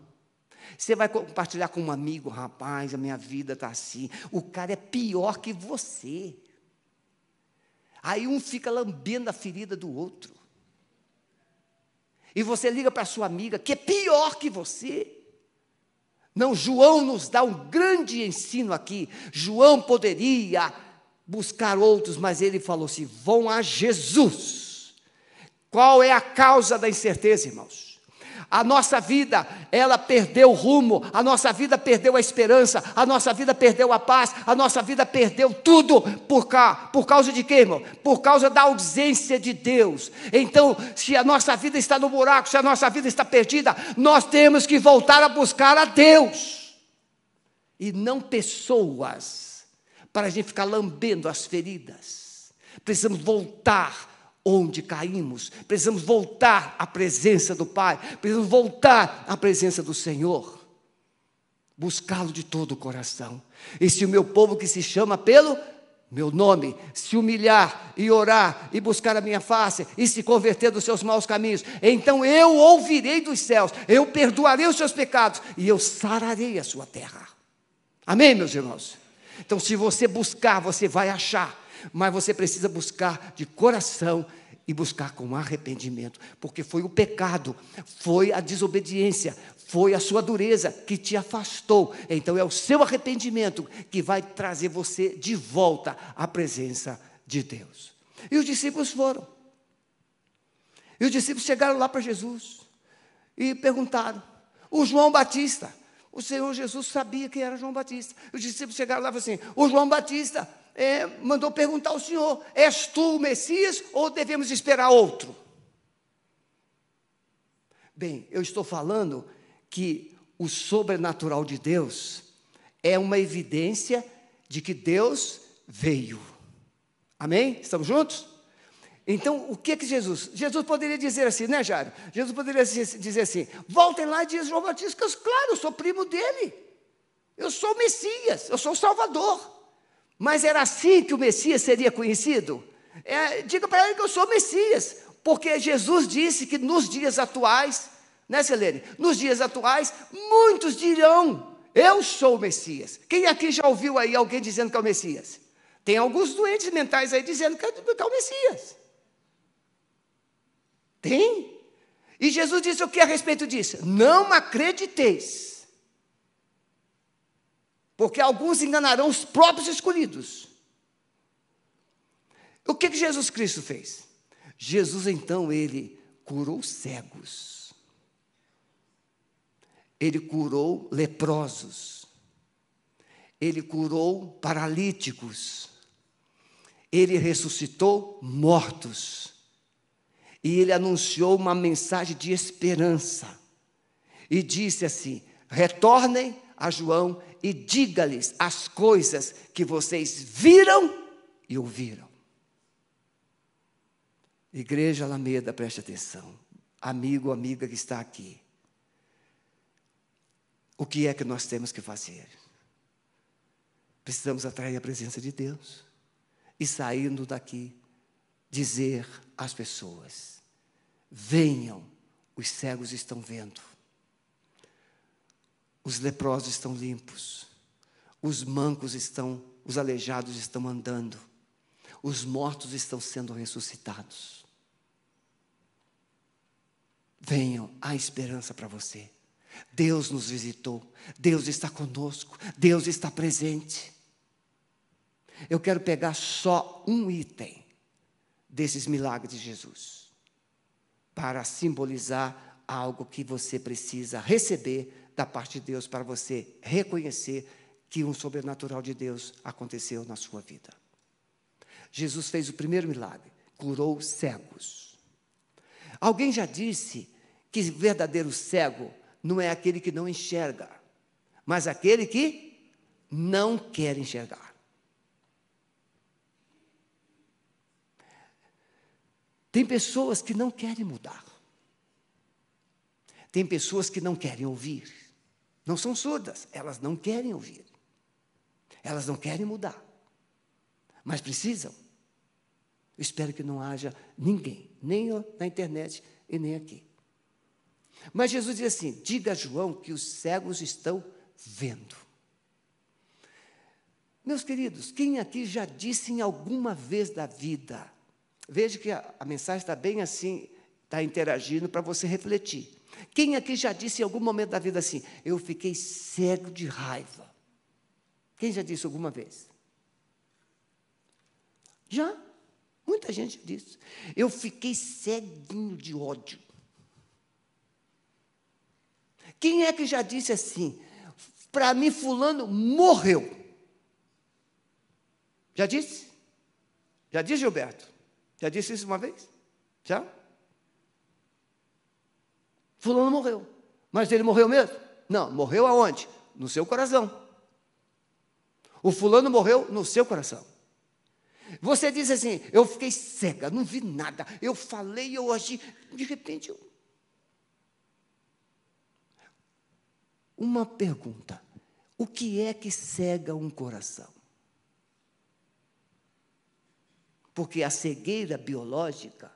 Você vai compartilhar com um amigo, rapaz, a minha vida está assim. O cara é pior que você. Aí um fica lambendo a ferida do outro. E você liga para sua amiga, que é pior que você. Não, João nos dá um grande ensino aqui. João poderia buscar outros, mas ele falou assim: vão a Jesus. Qual é a causa da incerteza, irmãos? A nossa vida, ela perdeu o rumo, a nossa vida perdeu a esperança, a nossa vida perdeu a paz, a nossa vida perdeu tudo por cá. Por causa de quê, irmão? Por causa da ausência de Deus. Então, se a nossa vida está no buraco, se a nossa vida está perdida, nós temos que voltar a buscar a Deus. E não pessoas, para a gente ficar lambendo as feridas. Precisamos voltar onde caímos. Precisamos voltar à presença do Pai, precisamos voltar à presença do Senhor. Buscá-lo de todo o coração. E se o meu povo que se chama pelo meu nome, se humilhar e orar e buscar a minha face e se converter dos seus maus caminhos, então eu ouvirei dos céus, eu perdoarei os seus pecados e eu sararei a sua terra. Amém, meus irmãos? Então, se você buscar, você vai achar mas você precisa buscar de coração e buscar com arrependimento, porque foi o pecado, foi a desobediência, foi a sua dureza que te afastou. Então é o seu arrependimento que vai trazer você de volta à presença de Deus. E os discípulos foram. E os discípulos chegaram lá para Jesus e perguntaram: o João Batista, o Senhor Jesus sabia que era João Batista. Os discípulos chegaram lá e falaram assim: o João Batista é, mandou perguntar ao Senhor: És tu o Messias ou devemos esperar outro? Bem, eu estou falando que o sobrenatural de Deus é uma evidência de que Deus veio. Amém? Estamos juntos? Então, o que que Jesus? Jesus poderia dizer assim, né, Jairo? Jesus poderia dizer assim: voltem lá e diz João Batista, claro, eu sou primo dele. Eu sou o Messias, eu sou o Salvador. Mas era assim que o Messias seria conhecido? É, diga para ele que eu sou Messias, porque Jesus disse que nos dias atuais, né, Selene? Nos dias atuais, muitos dirão: Eu sou o Messias. Quem aqui já ouviu aí alguém dizendo que é o Messias? Tem alguns doentes mentais aí dizendo que é, que é o Messias. Tem. E Jesus disse o que a respeito disso? Não acrediteis porque alguns enganarão os próprios escolhidos. O que, que Jesus Cristo fez? Jesus então ele curou cegos, ele curou leprosos, ele curou paralíticos, ele ressuscitou mortos, e ele anunciou uma mensagem de esperança, e disse assim: retornem a João e diga-lhes as coisas que vocês viram e ouviram. Igreja Alameda, preste atenção. Amigo, amiga que está aqui. O que é que nós temos que fazer? Precisamos atrair a presença de Deus e saindo daqui, dizer às pessoas: venham, os cegos estão vendo, os leprosos estão limpos, os mancos estão, os aleijados estão andando, os mortos estão sendo ressuscitados. Venham, há esperança para você. Deus nos visitou, Deus está conosco, Deus está presente. Eu quero pegar só um item desses milagres de Jesus, para simbolizar algo que você precisa receber da parte de Deus, para você reconhecer que um sobrenatural de Deus aconteceu na sua vida. Jesus fez o primeiro milagre, curou cegos. Alguém já disse que verdadeiro cego não é aquele que não enxerga, mas aquele que não quer enxergar. Tem pessoas que não querem mudar. Tem pessoas que não querem ouvir. Não são surdas, elas não querem ouvir. Elas não querem mudar. Mas precisam. Eu espero que não haja ninguém, nem na internet e nem aqui. Mas Jesus diz assim: diga a João que os cegos estão vendo. Meus queridos, quem aqui já disse em alguma vez da vida, veja que a, a mensagem está bem assim, está interagindo para você refletir. Quem aqui já disse em algum momento da vida assim, eu fiquei cego de raiva? Quem já disse alguma vez? Já? Muita gente disse. Eu fiquei ceguinho de ódio. Quem é que já disse assim? Para mim, Fulano morreu. Já disse? Já disse, Gilberto? Já disse isso uma vez? Já? Fulano morreu. Mas ele morreu mesmo? Não, morreu aonde? No seu coração. O fulano morreu no seu coração. Você diz assim: eu fiquei cega, não vi nada. Eu falei, eu agi. De repente, eu Uma pergunta: o que é que cega um coração? Porque a cegueira biológica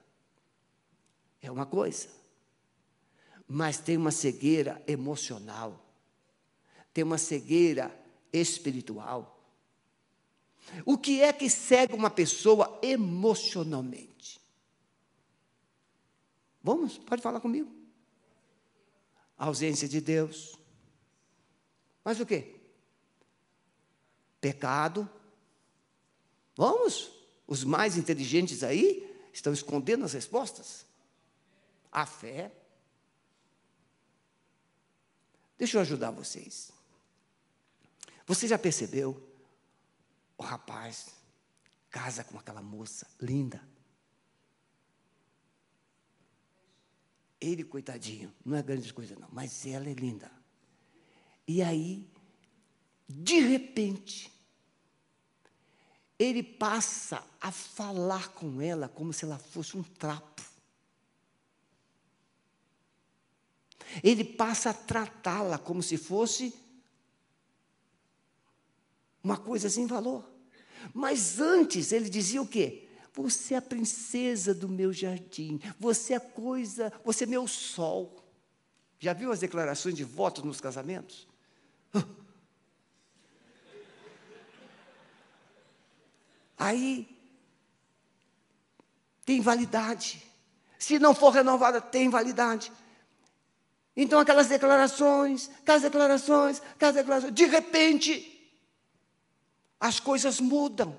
é uma coisa, mas tem uma cegueira emocional, tem uma cegueira espiritual. O que é que cega uma pessoa emocionalmente? Vamos, pode falar comigo. A ausência de Deus, mas o quê? Pecado. Vamos? Os mais inteligentes aí estão escondendo as respostas. A fé. Deixa eu ajudar vocês. Você já percebeu? O rapaz casa com aquela moça linda. Ele, coitadinho, não é grande coisa não, mas ela é linda. E aí, de repente, ele passa a falar com ela como se ela fosse um trapo. Ele passa a tratá-la como se fosse uma coisa sem valor. Mas antes ele dizia o quê? Você é a princesa do meu jardim, você é coisa, você é meu sol. Já viu as declarações de votos nos casamentos? Aí tem validade. Se não for renovada, tem validade. Então, aquelas declarações, aquelas declarações, aquelas declarações, de repente, as coisas mudam,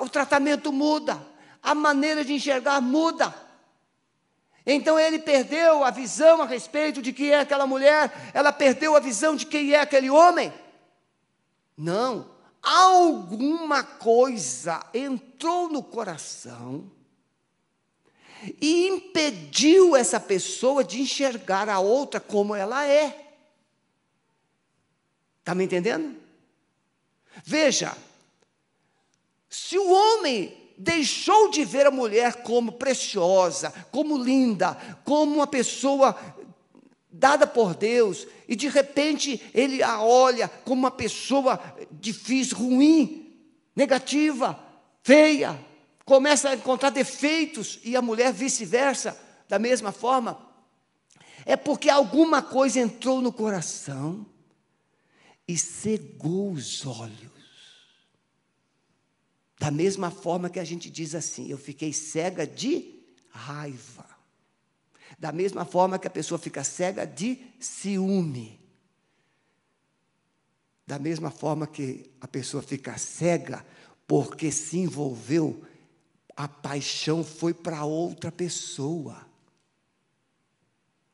o tratamento muda, a maneira de enxergar muda. Então ele perdeu a visão a respeito de quem é aquela mulher, ela perdeu a visão de quem é aquele homem. Não, alguma coisa entrou no coração e impediu essa pessoa de enxergar a outra como ela é. Está me entendendo? Veja, se o homem deixou de ver a mulher como preciosa, como linda, como uma pessoa dada por Deus, e de repente ele a olha como uma pessoa difícil, ruim, negativa, feia, começa a encontrar defeitos, e a mulher vice-versa, da mesma forma, é porque alguma coisa entrou no coração e cegou os olhos. Da mesma forma que a gente diz assim, eu fiquei cega de raiva. Da mesma forma que a pessoa fica cega de ciúme. Da mesma forma que a pessoa fica cega porque se envolveu, a paixão foi para outra pessoa.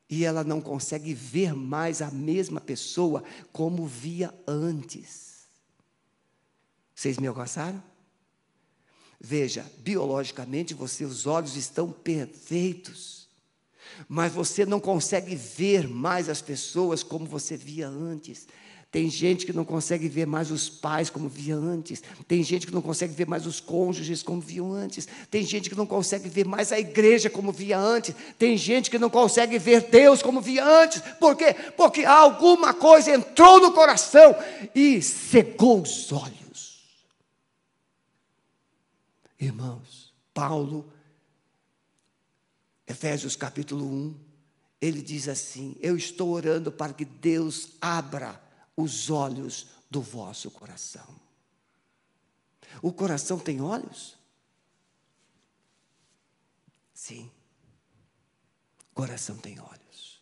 E ela não consegue ver mais a mesma pessoa como via antes. Vocês me alcançaram? Veja, biologicamente você, os olhos estão perfeitos, mas você não consegue ver mais as pessoas como você via antes. Tem gente que não consegue ver mais os pais como via antes. Tem gente que não consegue ver mais os cônjuges como viam antes. Tem gente que não consegue ver mais a igreja como via antes. Tem gente que não consegue ver Deus como via antes. Por quê? Porque alguma coisa entrou no coração e cegou os olhos. Irmãos, Paulo, Efésios capítulo 1, ele diz assim: Eu estou orando para que Deus abra os olhos do vosso coração. O coração tem olhos? Sim. O coração tem olhos.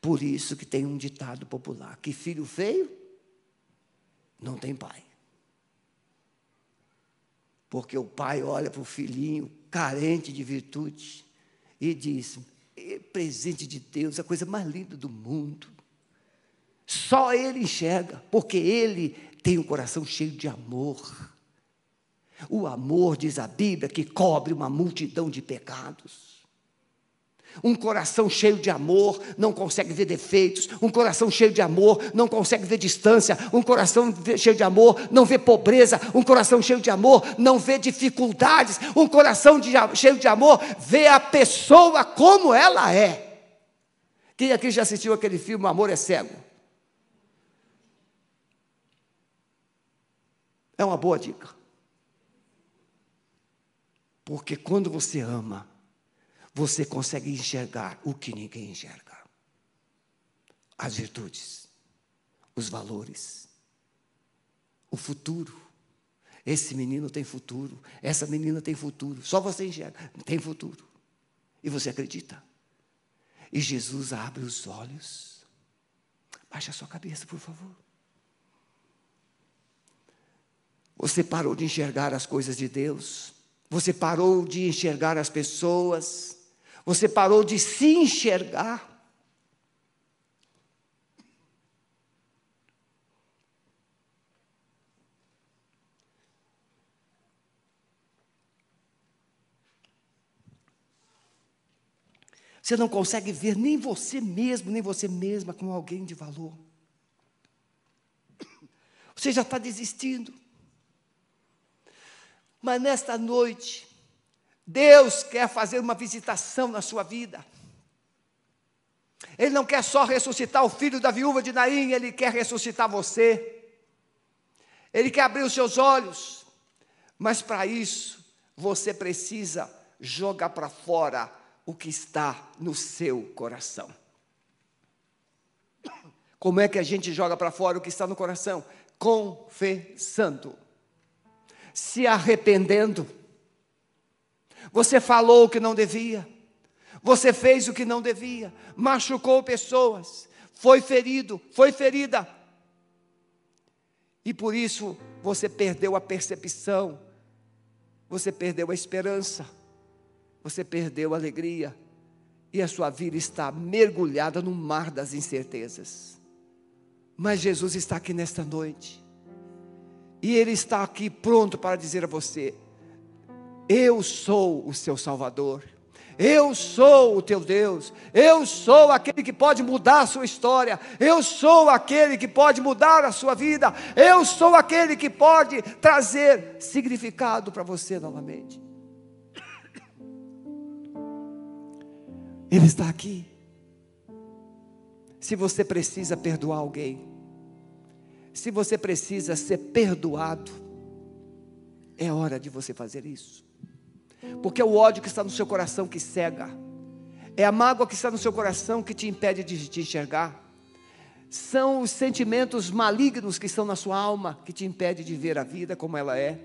Por isso que tem um ditado popular: que filho feio não tem pai. Porque o pai olha para o filhinho carente de virtude e diz: é presente de Deus, a coisa mais linda do mundo. Só ele enxerga, porque ele tem um coração cheio de amor. O amor, diz a Bíblia, que cobre uma multidão de pecados. Um coração cheio de amor não consegue ver defeitos. Um coração cheio de amor não consegue ver distância. Um coração cheio de amor não vê pobreza. Um coração cheio de amor não vê dificuldades. Um coração de, cheio de amor vê a pessoa como ela é. Quem aqui já assistiu aquele filme Amor é Cego? É uma boa dica. Porque quando você ama, você consegue enxergar o que ninguém enxerga: as virtudes, os valores, o futuro. Esse menino tem futuro, essa menina tem futuro, só você enxerga, tem futuro. E você acredita. E Jesus abre os olhos. Baixa a sua cabeça, por favor. Você parou de enxergar as coisas de Deus. Você parou de enxergar as pessoas. Você parou de se enxergar. Você não consegue ver nem você mesmo, nem você mesma como alguém de valor. Você já está desistindo. Mas nesta noite, Deus quer fazer uma visitação na sua vida. Ele não quer só ressuscitar o filho da viúva de Naim, ele quer ressuscitar você. Ele quer abrir os seus olhos. Mas para isso, você precisa jogar para fora o que está no seu coração. Como é que a gente joga para fora o que está no coração? Confessando se arrependendo. Você falou o que não devia. Você fez o que não devia. Machucou pessoas. Foi ferido, foi ferida. E por isso você perdeu a percepção. Você perdeu a esperança. Você perdeu a alegria. E a sua vida está mergulhada no mar das incertezas. Mas Jesus está aqui nesta noite e Ele está aqui pronto para dizer a você: Eu sou o seu Salvador, Eu sou o teu Deus, eu sou aquele que pode mudar a sua história, eu sou aquele que pode mudar a sua vida, eu sou aquele que pode trazer significado para você novamente. Ele está aqui. Se você precisa perdoar alguém, se você precisa ser perdoado, é hora de você fazer isso porque é o ódio que está no seu coração que cega, é a mágoa que está no seu coração que te impede de te enxergar, são os sentimentos malignos que estão na sua alma que te impede de ver a vida como ela é.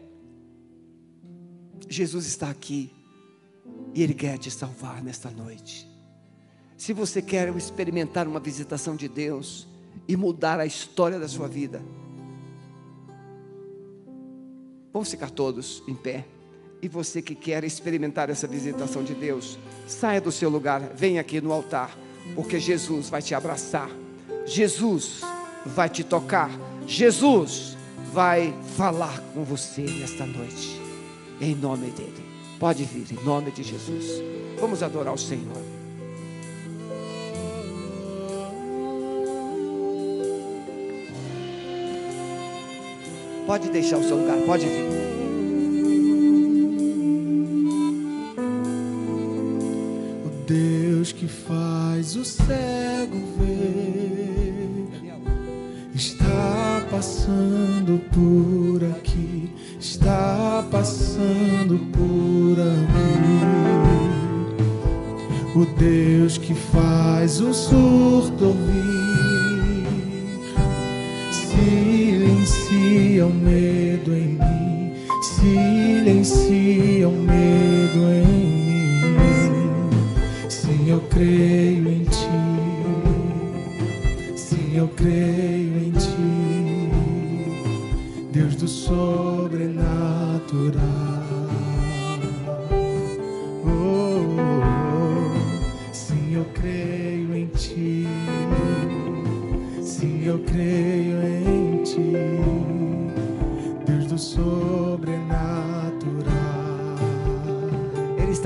Jesus está aqui e Ele quer te salvar nesta noite. Se você quer experimentar uma visitação de Deus e mudar a história da sua vida, vamos ficar todos em pé. E você que quer experimentar essa visitação de Deus, saia do seu lugar, venha aqui no altar, porque Jesus vai te abraçar, Jesus vai te tocar, Jesus vai falar com você nesta noite, em nome dEle. Pode vir, em nome de Jesus. Vamos adorar o Senhor. Pode deixar o seu lugar, pode vir. Deus que faz o cego ver, está passando por aqui, está passando por aqui. O Deus que faz o surdo ouvir, silencia o medo em mim, silencia o medo em mim eu creio em ti. Sim, eu creio em ti. Deus do sobrenatural.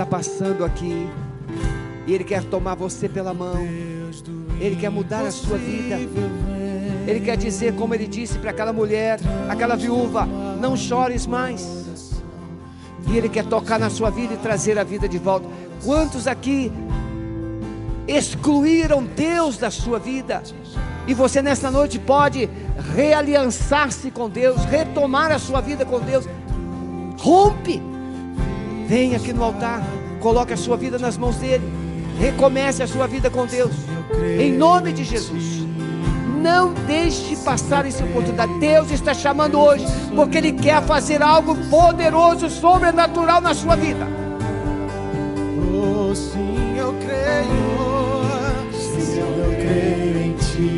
Está passando aqui. E Ele quer tomar você pela mão. Ele quer mudar a sua vida. Ele quer dizer, como Ele disse para aquela mulher, aquela viúva: Não chores mais. E Ele quer tocar na sua vida e trazer a vida de volta. Quantos aqui excluíram Deus da sua vida? E você nesta noite pode realiançar-se com Deus, retomar a sua vida com Deus. Rompe. Vem aqui no altar, coloque a sua vida nas mãos dele. Recomece a sua vida com Deus. Em nome de Jesus. Não deixe passar essa oportunidade. Deus está chamando hoje, porque Ele quer fazer algo poderoso, sobrenatural na sua vida. Oh, sim, eu creio. Sim, eu creio em Ti.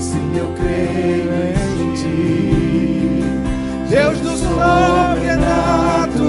Sim, eu creio em Ti. Deus do sobrenatural.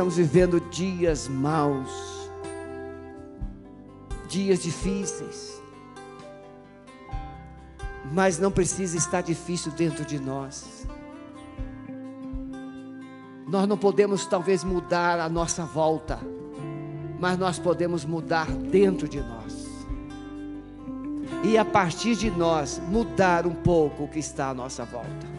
Estamos vivendo dias maus, dias difíceis, mas não precisa estar difícil dentro de nós. Nós não podemos talvez mudar a nossa volta, mas nós podemos mudar dentro de nós. E a partir de nós mudar um pouco o que está à nossa volta.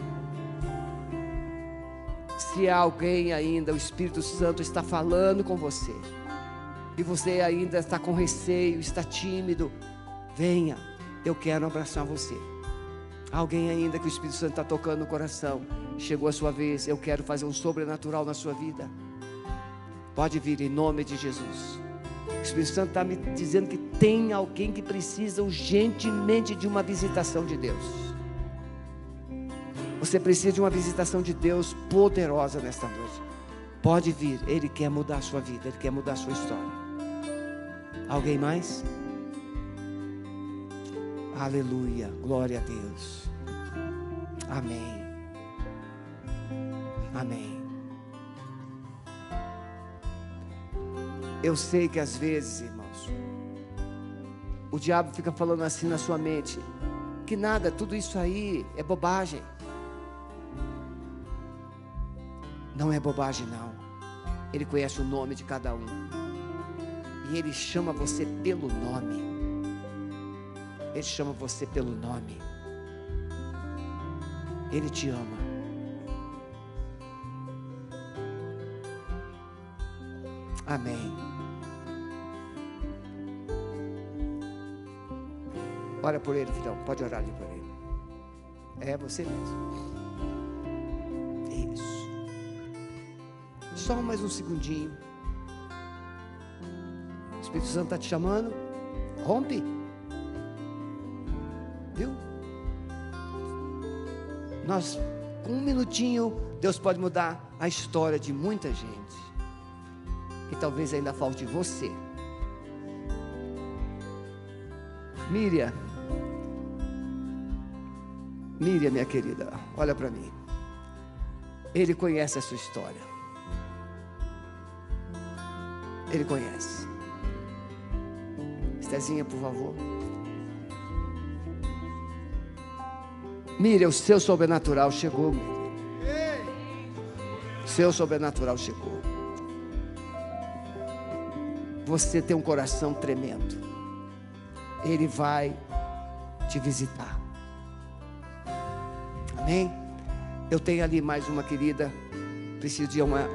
Se alguém ainda, o Espírito Santo está falando com você, e você ainda está com receio, está tímido, venha, eu quero abraçar você. Alguém ainda que o Espírito Santo está tocando no coração, chegou a sua vez, eu quero fazer um sobrenatural na sua vida. Pode vir em nome de Jesus. O Espírito Santo está me dizendo que tem alguém que precisa urgentemente de uma visitação de Deus. Você precisa de uma visitação de Deus poderosa nesta noite. Pode vir, Ele quer mudar a sua vida, Ele quer mudar a sua história. Alguém mais? Aleluia, glória a Deus. Amém. Amém. Eu sei que às vezes, irmãos, o diabo fica falando assim na sua mente, que nada, tudo isso aí é bobagem. Não é bobagem, não. Ele conhece o nome de cada um. E ele chama você pelo nome. Ele chama você pelo nome. Ele te ama. Amém. Ora por ele, filhão. Pode orar ali por ele. É você mesmo. Só mais um segundinho. O Espírito Santo está te chamando. Rompe. Viu? Nós, com um minutinho, Deus pode mudar a história de muita gente. E talvez ainda falte você. Miriam. Miriam, minha querida, olha para mim. Ele conhece a sua história. Ele conhece. Estezinha, por favor. Miriam, o seu sobrenatural chegou, Miriam. Seu sobrenatural chegou. Você tem um coração tremendo. Ele vai te visitar. Amém? Eu tenho ali mais uma querida. Preciso de uma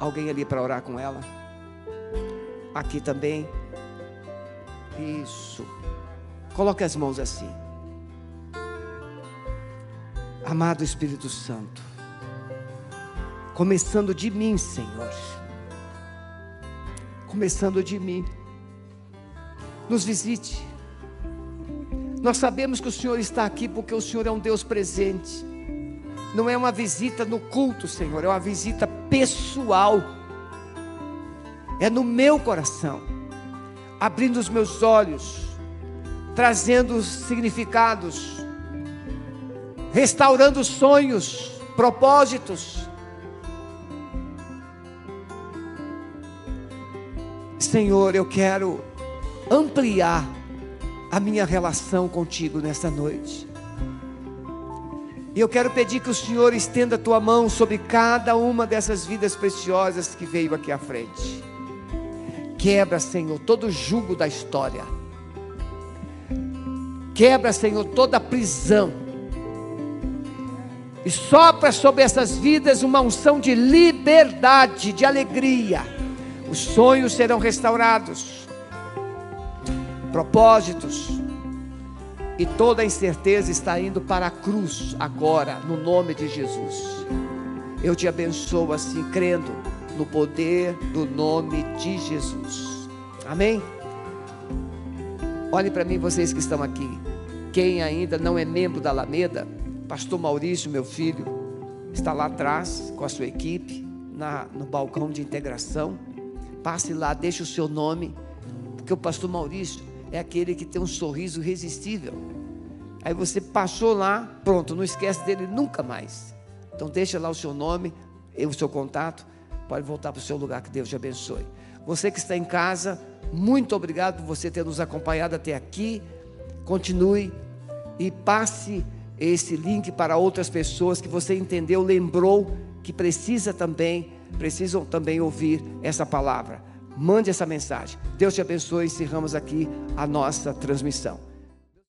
alguém ali para orar com ela. Aqui também. Isso. Coloque as mãos assim. Amado Espírito Santo, começando de mim, Senhor, começando de mim, nos visite. Nós sabemos que o Senhor está aqui porque o Senhor é um Deus presente. Não é uma visita no culto, Senhor, é uma visita pessoal. É no meu coração, abrindo os meus olhos, trazendo significados restaurando sonhos, propósitos. Senhor, eu quero ampliar a minha relação contigo nesta noite. E eu quero pedir que o Senhor estenda a tua mão sobre cada uma dessas vidas preciosas que veio aqui à frente. Quebra, Senhor, todo o jugo da história. Quebra, Senhor, toda a prisão e sopra sobre essas vidas uma unção de liberdade, de alegria. Os sonhos serão restaurados, propósitos, e toda a incerteza está indo para a cruz agora, no nome de Jesus. Eu te abençoo assim, crendo no poder do nome de Jesus. Amém? Olhe para mim, vocês que estão aqui. Quem ainda não é membro da Alameda, Pastor Maurício, meu filho, está lá atrás com a sua equipe, na, no balcão de integração. Passe lá, deixe o seu nome, porque o pastor Maurício é aquele que tem um sorriso irresistível. Aí você passou lá, pronto, não esquece dele nunca mais. Então deixa lá o seu nome, e o seu contato, pode voltar para o seu lugar, que Deus te abençoe. Você que está em casa, muito obrigado por você ter nos acompanhado até aqui. Continue e passe esse link para outras pessoas que você entendeu, lembrou que precisa também, precisam também ouvir essa palavra. Mande essa mensagem. Deus te abençoe. Encerramos aqui a nossa transmissão.